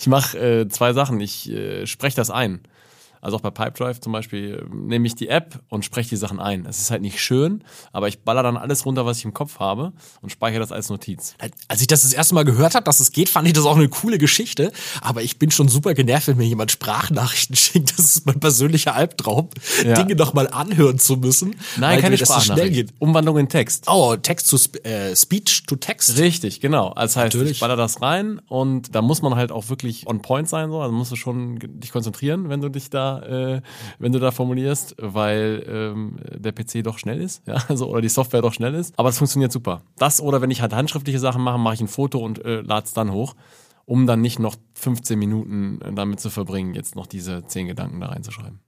Ich mache äh, zwei Sachen. Ich äh, spreche das ein. Also auch bei Pipedrive zum Beispiel nehme ich die App und spreche die Sachen ein. Es ist halt nicht schön, aber ich baller dann alles runter, was ich im Kopf habe und speichere das als Notiz. Als ich das das erste Mal gehört habe, dass es geht, fand ich das auch eine coole Geschichte. Aber ich bin schon super genervt, wenn mir jemand Sprachnachrichten schickt. Das ist mein persönlicher Albtraum, Ja. Dinge nochmal anhören zu müssen. Nein, keine Sprachnachricht. geht. Umwandlung in Text. Oh, Text zu äh, Speech to Text. Richtig, genau. Das heißt, Natürlich. ich baller das rein und da muss man halt auch wirklich on point sein, so. Also musst du schon dich konzentrieren, wenn du dich da, äh, wenn du da formulierst, weil ähm, der PC doch schnell ist, ja, also oder die Software doch schnell ist. Aber es funktioniert super. Das oder wenn ich halt handschriftliche Sachen mache, mache ich ein Foto und äh, lade es dann hoch, um dann nicht noch 15 Minuten äh, damit zu verbringen, jetzt noch diese 10 Gedanken da reinzuschreiben.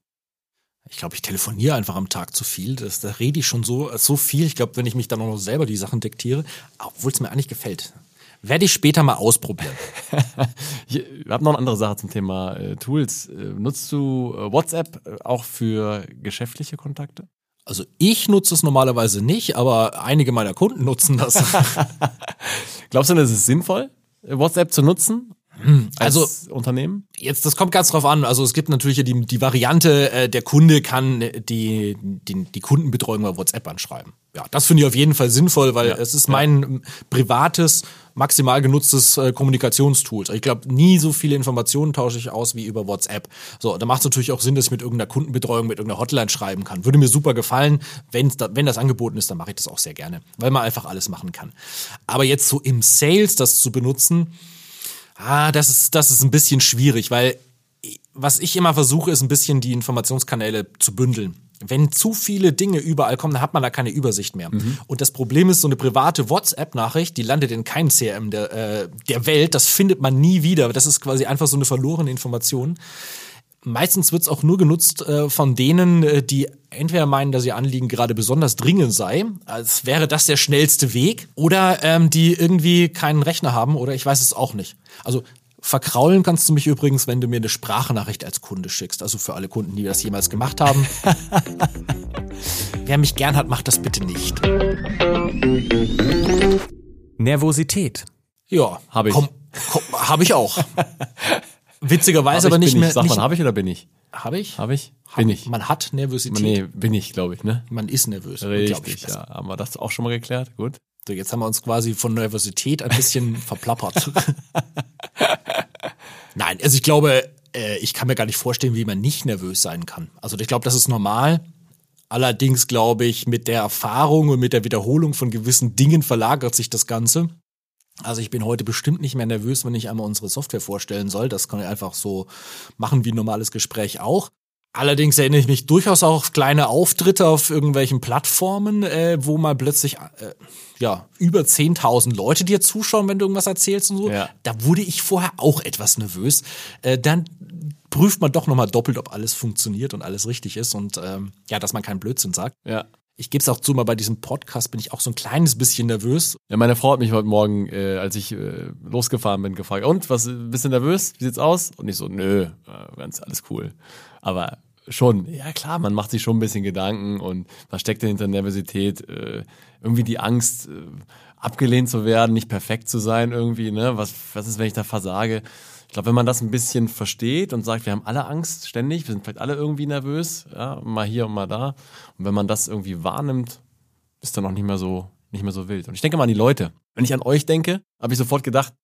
Ich glaube, ich telefoniere einfach am Tag zu viel. Das, da rede ich schon so, so viel. Ich glaube, wenn ich mich dann auch noch selber die Sachen diktiere, obwohl es mir eigentlich gefällt. Werde ich später mal ausprobieren. Ich habe noch eine andere Sache zum Thema äh, Tools. Äh, nutzt du äh, WhatsApp äh, auch für geschäftliche Kontakte? Also ich nutze es normalerweise nicht, aber einige meiner Kunden nutzen das. Glaubst du, das ist sinnvoll, WhatsApp zu nutzen? Als Also- Unternehmen? Jetzt, das kommt ganz drauf an. Also es gibt natürlich die, die Variante, äh, der Kunde kann die, die, die Kundenbetreuung bei WhatsApp anschreiben. Ja, das finde ich auf jeden Fall sinnvoll, weil es ist mein ähm, privates, maximal genutztes äh, Kommunikationstool. Ich glaube, nie so viele Informationen tausche ich aus wie über WhatsApp. So, da macht es natürlich auch Sinn, dass ich mit irgendeiner Kundenbetreuung, mit irgendeiner Hotline schreiben kann. Würde mir super gefallen. Wenn's da, wenn das angeboten ist, dann mache ich das auch sehr gerne, weil man einfach alles machen kann. Aber jetzt so im Sales das zu benutzen, Ah, das ist, das ist ein bisschen schwierig, weil was ich immer versuche, ist ein bisschen die Informationskanäle zu bündeln. Wenn zu viele Dinge überall kommen, dann hat man da keine Übersicht mehr. Und das Problem ist, so eine private WhatsApp-Nachricht, die landet in keinem CRM der, äh, der Welt, das findet man nie wieder. Das ist quasi einfach so eine verlorene Information. Meistens wird es auch nur genutzt äh, von denen, äh, die entweder meinen, dass ihr Anliegen gerade besonders dringend sei, als wäre das der schnellste Weg, oder ähm, die irgendwie keinen Rechner haben oder ich weiß es auch nicht. Also verkraulen kannst du mich übrigens, wenn du mir eine Sprachnachricht als Kunde schickst. Also für alle Kunden, die das jemals gemacht haben. Wer mich gern hat, macht das bitte nicht. Nervosität. Ja, Hab ich. Komm, komm, hab ich auch. Witzigerweise Hab aber ich, nicht bin mehr. Ich. Sag mal, habe ich oder bin ich? hab ich? Habe ich? Bin ich. Man hat Nervosität. Nee, bin ich, glaube ich, ne? Man ist nervös. ich Richtig, besser. ja. Haben wir das auch schon mal geklärt? Gut. So, jetzt haben wir uns quasi von Nervosität ein bisschen verplappert. Nein, also ich glaube, äh, ich kann mir gar nicht vorstellen, wie man nicht nervös sein kann. Also ich glaube, das ist normal. Allerdings glaube ich, mit der Erfahrung und mit der Wiederholung von gewissen Dingen verlagert sich das Ganze. Also ich bin heute bestimmt nicht mehr nervös, wenn ich einmal unsere Software vorstellen soll. Das kann ich einfach so machen wie ein normales Gespräch auch. Allerdings erinnere ich mich durchaus auch auf kleine Auftritte auf irgendwelchen Plattformen, äh, wo mal plötzlich äh, ja über 10.000 Leute dir zuschauen, wenn du irgendwas erzählst und so. Ja. Da wurde ich vorher auch etwas nervös. Äh, dann prüft man doch nochmal doppelt, ob alles funktioniert und alles richtig ist und ähm, ja, dass man keinen Blödsinn sagt. Ja. Ich gebe es auch zu, mal bei diesem Podcast bin ich auch so ein kleines bisschen nervös. Ja, meine Frau hat mich heute Morgen, äh, als ich äh, losgefahren bin, gefragt, und, was, bist du nervös? Wie sieht's aus? Und ich so, nö, äh, ganz alles cool. Aber schon, ja klar, man macht sich schon ein bisschen Gedanken und was steckt denn hinter Nervosität? Äh, irgendwie die Angst, äh, abgelehnt zu werden, nicht perfekt zu sein irgendwie, ne? Was, was ist, wenn ich da versage? Ich glaube, wenn man das ein bisschen versteht und sagt, wir haben alle Angst ständig, wir sind vielleicht alle irgendwie nervös, ja, mal hier und mal da. Und wenn man das irgendwie wahrnimmt, ist dann auch nicht mehr so, nicht mehr so wild. Und ich denke mal an die Leute. Wenn ich an euch denke, habe ich sofort gedacht,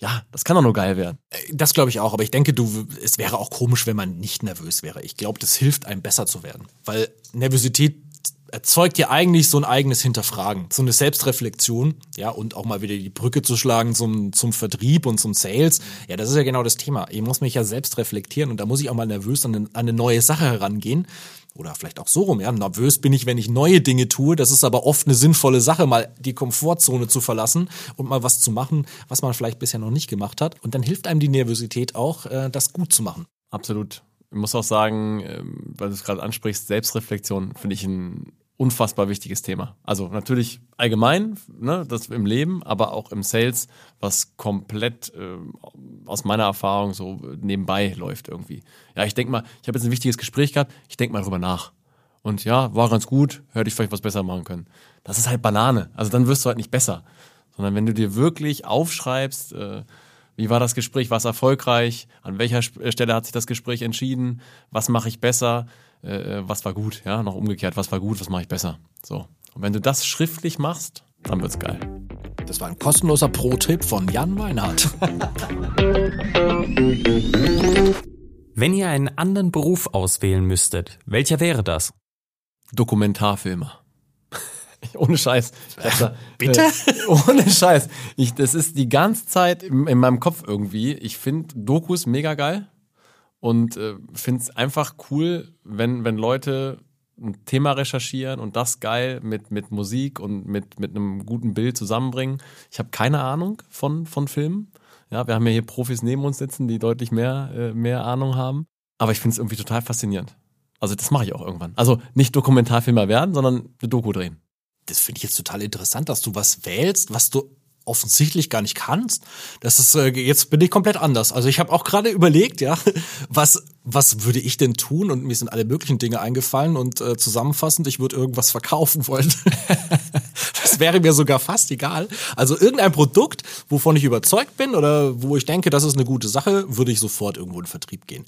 ja, das kann doch nur geil werden. Das glaube ich auch, aber ich denke, du, es wäre auch komisch, wenn man nicht nervös wäre. Ich glaube, das hilft einem besser zu werden, weil Nervosität erzeugt ja eigentlich so ein eigenes Hinterfragen, so eine Selbstreflexion, ja, und auch mal wieder die Brücke zu schlagen zum, zum Vertrieb und zum Sales. Ja, das ist ja genau das Thema. Ich muss mich ja selbst reflektieren und da muss ich auch mal nervös an an eine neue Sache herangehen. Oder vielleicht auch so rum, ja. Nervös bin ich, wenn ich neue Dinge tue. Das ist aber oft eine sinnvolle Sache, mal die Komfortzone zu verlassen und mal was zu machen, was man vielleicht bisher noch nicht gemacht hat. Und dann hilft einem die Nervosität auch, äh, das gut zu machen. Absolut. Ich muss auch sagen, ähm, weil du es gerade ansprichst, Selbstreflexion finde ich ein unfassbar wichtiges Thema. Also natürlich allgemein, ne, das im Leben, aber auch im Sales, was komplett äh, aus meiner Erfahrung so nebenbei läuft irgendwie. Ja, ich denke mal, ich habe jetzt ein wichtiges Gespräch gehabt, ich denke mal drüber nach. Und ja, war ganz gut, hätte ich vielleicht was besser machen können. Das ist halt Banane. Also dann wirst du halt nicht besser. Sondern wenn du dir wirklich aufschreibst, äh, wie war das Gespräch, war es erfolgreich, an welcher Stelle hat sich das Gespräch entschieden, was mache ich besser, äh, äh, was war gut, ja, noch umgekehrt, was war gut, was mache ich besser. So. Und wenn du das schriftlich machst, dann wird's geil. Das war ein kostenloser Pro-Tipp von Jan Weinhardt. Wenn ihr einen anderen Beruf auswählen müsstet, welcher wäre das? Dokumentarfilmer. ohne Scheiß. Da, Bitte? Äh, ohne Scheiß. Ich, das ist die ganze Zeit in, in meinem Kopf irgendwie. Ich finde Dokus mega geil und äh, finde es einfach cool, wenn, wenn Leute ein Thema recherchieren und das geil mit, mit Musik und mit, mit einem guten Bild zusammenbringen. Ich habe keine Ahnung von, von Filmen. Ja, wir haben ja hier Profis neben uns sitzen, die deutlich mehr, äh, mehr Ahnung haben. Aber ich finde es irgendwie total faszinierend. Also das mache ich auch irgendwann. Also nicht Dokumentarfilmer werden, sondern eine Doku drehen. Das finde ich jetzt total interessant, dass du was wählst, was du offensichtlich gar nicht kannst. Das ist äh, jetzt bin ich komplett anders. Also ich habe auch gerade überlegt, ja, was was würde ich denn tun? Und mir sind alle möglichen Dinge eingefallen und äh, zusammenfassend, ich würde irgendwas verkaufen wollen. das wäre mir sogar fast egal. Also irgendein Produkt, wovon ich überzeugt bin oder wo ich denke, das ist eine gute Sache, würde ich sofort irgendwo in Vertrieb gehen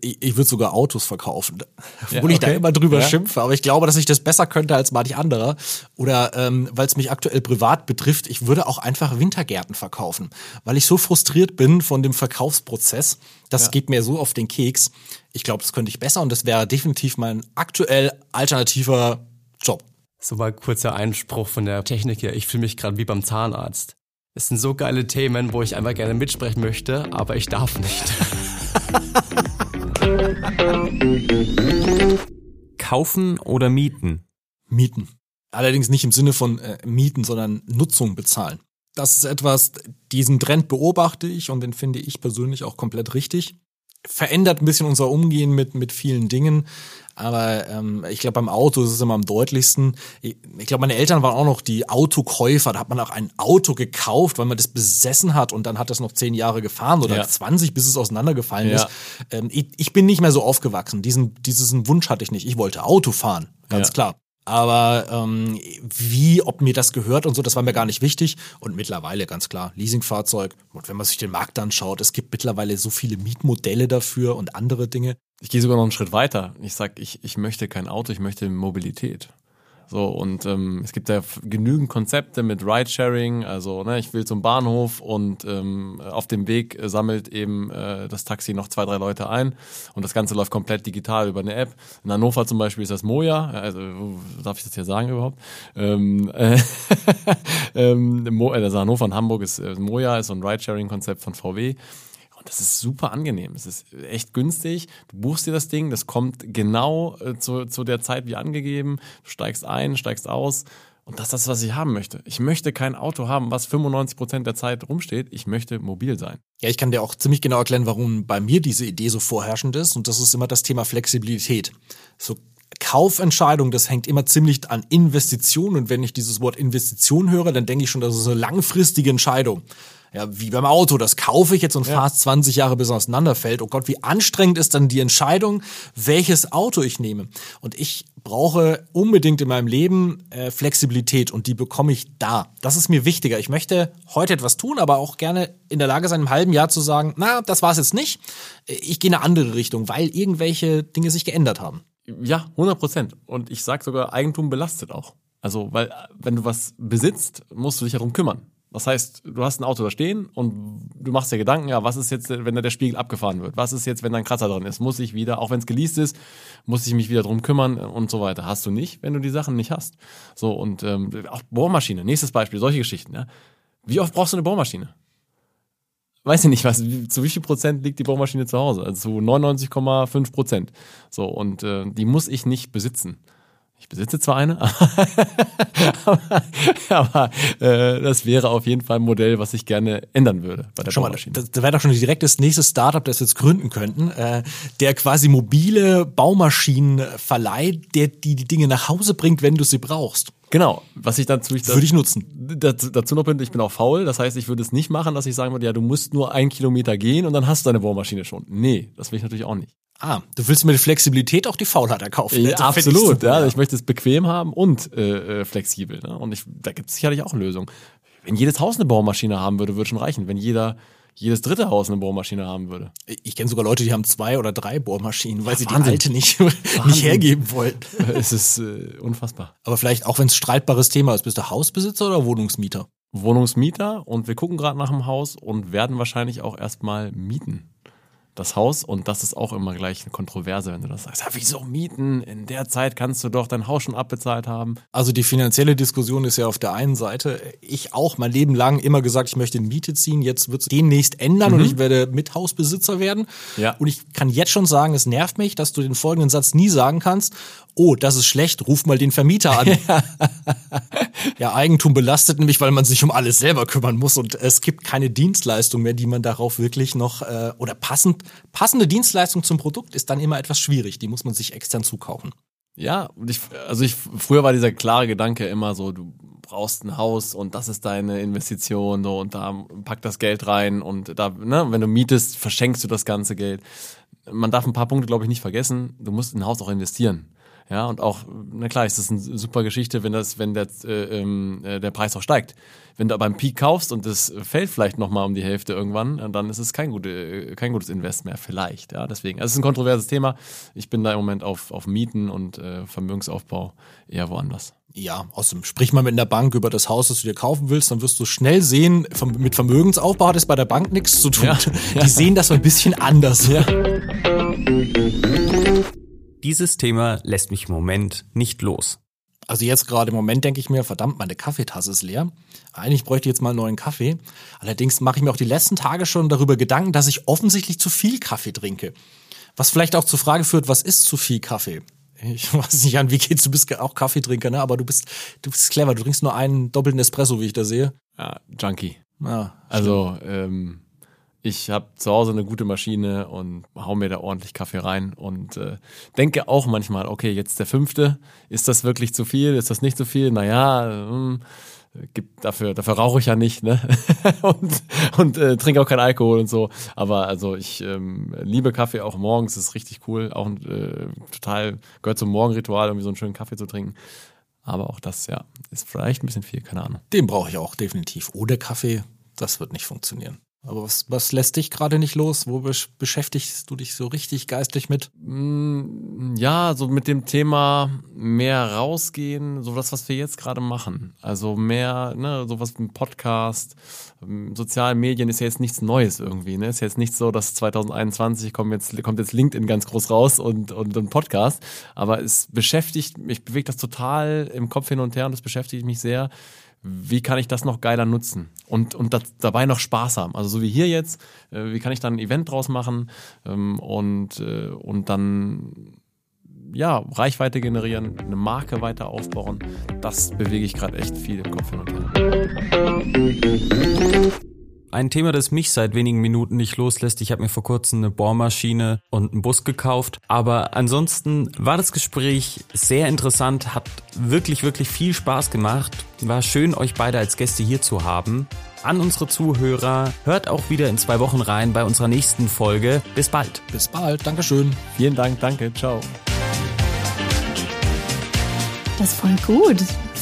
ich würde sogar Autos verkaufen, obwohl ja, okay. ich da immer drüber ja. schimpfe, aber ich glaube, dass ich das besser könnte als manch anderer. Oder ähm, weil es mich aktuell privat betrifft, ich würde auch einfach Wintergärten verkaufen, weil ich so frustriert bin von dem Verkaufsprozess. Das ja. geht mir so auf den Keks. Ich glaube, das könnte ich besser und das wäre definitiv mein aktuell alternativer Job. So mal kurzer Einspruch von der Technik her. Ich fühle mich gerade wie beim Zahnarzt. Es sind so geile Themen, wo ich einfach gerne mitsprechen möchte, aber ich darf nicht. Kaufen oder mieten? Mieten. Allerdings nicht im Sinne von äh, mieten, sondern Nutzung bezahlen. Das ist etwas, diesen Trend beobachte ich und den finde ich persönlich auch komplett richtig verändert ein bisschen unser Umgehen mit, mit vielen Dingen. Aber ähm, ich glaube, beim Auto ist es immer am deutlichsten. Ich, ich glaube, meine Eltern waren auch noch die Autokäufer. Da hat man auch ein Auto gekauft, weil man das besessen hat und dann hat das noch zehn Jahre gefahren oder ja. 20, bis es auseinandergefallen ja. ist. Ähm, ich, ich bin nicht mehr so aufgewachsen. Diesen, diesen Wunsch hatte ich nicht. Ich wollte Auto fahren, ganz ja. klar. Aber ähm, wie, ob mir das gehört und so, das war mir gar nicht wichtig. Und mittlerweile ganz klar, Leasingfahrzeug. Und wenn man sich den Markt anschaut, es gibt mittlerweile so viele Mietmodelle dafür und andere Dinge. Ich gehe sogar noch einen Schritt weiter. Ich sag, ich, ich möchte kein Auto, ich möchte Mobilität. So, und ähm, es gibt ja genügend Konzepte mit Ridesharing, also ne, ich will zum Bahnhof und ähm, auf dem Weg äh, sammelt eben äh, das Taxi noch zwei, drei Leute ein und das Ganze läuft komplett digital über eine App. In Hannover zum Beispiel ist das Moja, also darf ich das hier sagen überhaupt? Ähm, äh, ähm, also Hannover und Hamburg ist äh, Moja, ist so ein Ridesharing-Konzept von VW. Und das ist super angenehm. Es ist echt günstig. Du buchst dir das Ding, das kommt genau äh, zu, zu der Zeit wie angegeben. Du steigst ein, steigst aus. Und das ist das, was ich haben möchte. Ich möchte kein Auto haben, was 95 Prozent der Zeit rumsteht. Ich möchte mobil sein. Ja, ich kann dir auch ziemlich genau erklären, warum bei mir diese Idee so vorherrschend ist. Und das ist immer das Thema Flexibilität. So Kaufentscheidung, das hängt immer ziemlich an Investitionen. Und wenn ich dieses Wort Investition höre, dann denke ich schon, das ist eine langfristige Entscheidung. Ja, wie beim Auto, das kaufe ich jetzt und fahre es 20 Jahre bis es auseinanderfällt. Oh Gott, wie anstrengend ist dann die Entscheidung, welches Auto ich nehme. Und ich brauche unbedingt in meinem Leben äh, Flexibilität und die bekomme ich da. Das ist mir wichtiger. Ich möchte heute etwas tun, aber auch gerne in der Lage sein, im halben Jahr zu sagen, na, das war es jetzt nicht. Ich gehe in eine andere Richtung, weil irgendwelche Dinge sich geändert haben. Ja, 100 Prozent. Und ich sag sogar, Eigentum belastet auch. Also, weil wenn du was besitzt, musst du dich darum kümmern. Das heißt, du hast ein Auto da stehen und du machst dir Gedanken, ja, was ist jetzt, wenn da der Spiegel abgefahren wird? Was ist jetzt, wenn da ein Kratzer drin ist? Muss ich wieder, auch wenn es geleast ist, muss ich mich wieder drum kümmern und so weiter. Hast du nicht, wenn du die Sachen nicht hast. So, und ähm, auch Bohrmaschine, nächstes Beispiel, solche Geschichten. Ja. Wie oft brauchst du eine Bohrmaschine? Weiß ich nicht, was, zu wie viel Prozent liegt die Bohrmaschine zu Hause? Also zu 99,5 Prozent. So, und äh, die muss ich nicht besitzen. Ich besitze zwar eine, aber, aber äh, das wäre auf jeden Fall ein Modell, was ich gerne ändern würde bei der Schau mal, Bohrmaschine. das, das wäre doch schon direkt das nächste Startup, das wir jetzt gründen könnten, äh, der quasi mobile Baumaschinen verleiht, der die die Dinge nach Hause bringt, wenn du sie brauchst. Genau, was ich dazu ich Würde ich nutzen. dazu, dazu noch bin, ich bin auch faul, das heißt, ich würde es nicht machen, dass ich sagen würde, ja, du musst nur einen Kilometer gehen und dann hast du deine Bohrmaschine schon. Nee, das will ich natürlich auch nicht. Ah, du willst mit Flexibilität auch die Faulheit erkaufen. Ja, ich absolut, super, ja. Ich möchte es bequem haben und äh, äh, flexibel. Ne? Und ich, da gibt es sicherlich auch Lösungen. Wenn jedes Haus eine Bohrmaschine haben würde, würde schon reichen. Wenn jeder jedes dritte Haus eine Bohrmaschine haben würde. Ich kenne sogar Leute, die haben zwei oder drei Bohrmaschinen, weil sie die Wahnsinn. alte nicht, nicht hergeben wollen. es ist äh, unfassbar. Aber vielleicht, auch wenn es streitbares Thema ist, bist du Hausbesitzer oder Wohnungsmieter? Wohnungsmieter und wir gucken gerade nach dem Haus und werden wahrscheinlich auch erstmal mieten. Das Haus und das ist auch immer gleich eine Kontroverse, wenn du das sagst. Ja, wieso mieten? In der Zeit kannst du doch dein Haus schon abbezahlt haben. Also die finanzielle Diskussion ist ja auf der einen Seite. Ich auch mein Leben lang immer gesagt, ich möchte in Miete ziehen. Jetzt wird es demnächst ändern und ich werde Mithausbesitzer werden. Ja. Und ich kann jetzt schon sagen, es nervt mich, dass du den folgenden Satz nie sagen kannst. Oh, das ist schlecht, ruf mal den Vermieter an. ja, Eigentum belastet nämlich, weil man sich um alles selber kümmern muss und es gibt keine Dienstleistung mehr, die man darauf wirklich noch äh, oder passend passende Dienstleistung zum Produkt ist dann immer etwas schwierig. Die muss man sich extern zukaufen. Ja, ich, also ich, früher war dieser klare Gedanke immer so, du brauchst ein Haus und das ist deine Investition, so, und da pack das Geld rein und da, ne, wenn du mietest, verschenkst du das ganze Geld. Man darf ein paar Punkte, glaube ich, nicht vergessen. Du musst in ein Haus auch investieren. Ja, und auch, na klar, ist das eine super Geschichte, wenn das, wenn der, äh, ähm, äh, der Preis auch steigt. Wenn du aber im Peak kaufst und das fällt vielleicht nochmal um die Hälfte irgendwann, dann ist es kein, gute, äh, kein gutes Invest mehr, vielleicht. Ja, deswegen. Also es ist ein kontroverses Thema. Ich bin da im Moment auf, auf Mieten und äh, Vermögensaufbau eher woanders. Ja, außerdem sprich mal mit einer Bank über das Haus, das du dir kaufen willst, dann wirst du schnell sehen, mit Vermögensaufbau hat es bei der Bank nichts zu tun. Ja, Die sehen das so ein bisschen anders. Ja. Dieses Thema lässt mich im Moment nicht los. Also jetzt gerade im Moment denke ich mir, verdammt, meine Kaffeetasse ist leer. Eigentlich bräuchte ich jetzt mal einen neuen Kaffee. Allerdings mache ich mir auch die letzten Tage schon darüber Gedanken, dass ich offensichtlich zu viel Kaffee trinke. Was vielleicht auch zur Frage führt, was ist zu viel Kaffee? Ich weiß nicht an, wie geht's, du bist auch Kaffeetrinker, ne? Aber du bist, du bist clever, du trinkst nur einen doppelten Espresso, wie ich da sehe. Ja, Junkie. Ja, Also, ähm, ich habe zu Hause eine gute Maschine und hau mir da ordentlich Kaffee rein und äh, denke auch manchmal, okay, jetzt der fünfte, ist das wirklich zu viel? Ist das nicht zu viel? Naja, ähm, gibt dafür, dafür rauche ich ja nicht, ne? und und äh, trinke auch keinen Alkohol und so. Aber also ich ähm, liebe Kaffee auch morgens, ist richtig cool. Auch äh, total gehört zum Morgenritual, irgendwie so einen schönen Kaffee zu trinken. Aber auch das, ja, ist vielleicht ein bisschen viel, keine Ahnung. Den brauche ich auch definitiv. Ohne Kaffee, das wird nicht funktionieren. Aber was, was lässt dich gerade nicht los? Wo besch beschäftigst du dich so richtig geistlich mit? Mm, Ja, so mit dem Thema mehr rausgehen, so das, was wir jetzt gerade machen. Also mehr, ne, sowas wie ein Podcast, ähm, sozialen Medien ist ja jetzt nichts Neues irgendwie, ne? Ist jetzt nicht so, dass 2021 kommt jetzt, kommt jetzt LinkedIn ganz groß raus und, und ein Podcast. Aber es beschäftigt, mich bewegt das total im Kopf hin und her und es beschäftigt mich sehr. Wie kann ich das noch geiler nutzen und, und das, dabei noch Spaß haben? Also so wie hier jetzt, äh, wie kann ich dann ein Event draus machen ähm, und, äh, und dann ja, Reichweite generieren, eine Marke weiter aufbauen. Das bewege ich gerade echt viel im Kopf hin und her. Ein Thema, das mich seit wenigen Minuten nicht loslässt. Ich habe mir vor kurzem eine Bohrmaschine und einen Bus gekauft. Aber ansonsten war das Gespräch sehr interessant, hat wirklich, wirklich viel Spaß gemacht. War schön, euch beide als Gäste hier zu haben. An unsere Zuhörer, hört auch wieder in zwei Wochen rein bei unserer nächsten Folge. Bis bald. Bis bald, Dankeschön. Vielen Dank, danke, ciao. Das ist voll gut.